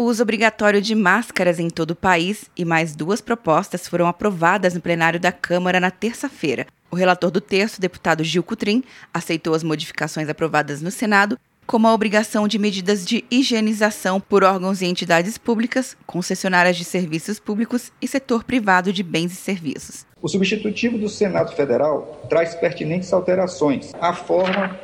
O uso obrigatório de máscaras em todo o país e mais duas propostas foram aprovadas no plenário da Câmara na terça-feira. O relator do texto, deputado Gil Cutrim, aceitou as modificações aprovadas no Senado, como a obrigação de medidas de higienização por órgãos e entidades públicas, concessionárias de serviços públicos e setor privado de bens e serviços. O substitutivo do Senado Federal traz pertinentes alterações à forma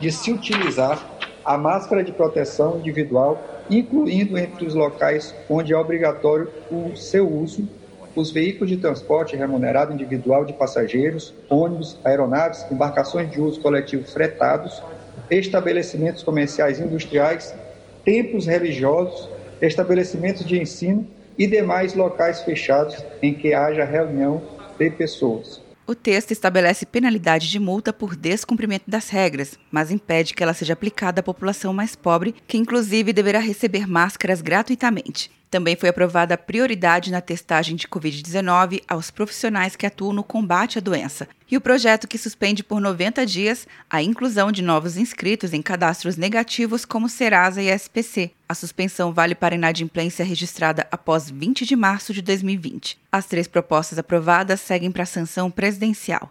de se utilizar a máscara de proteção individual incluindo entre os locais onde é obrigatório o seu uso os veículos de transporte remunerado individual de passageiros, ônibus, aeronaves, embarcações de uso coletivo fretados, estabelecimentos comerciais e industriais, templos religiosos, estabelecimentos de ensino e demais locais fechados em que haja reunião de pessoas. O texto estabelece penalidade de multa por descumprimento das regras, mas impede que ela seja aplicada à população mais pobre, que inclusive deverá receber máscaras gratuitamente. Também foi aprovada a prioridade na testagem de Covid-19 aos profissionais que atuam no combate à doença. E o projeto que suspende por 90 dias a inclusão de novos inscritos em cadastros negativos como Serasa e SPC. A suspensão vale para inadimplência registrada após 20 de março de 2020. As três propostas aprovadas seguem para a sanção presidencial.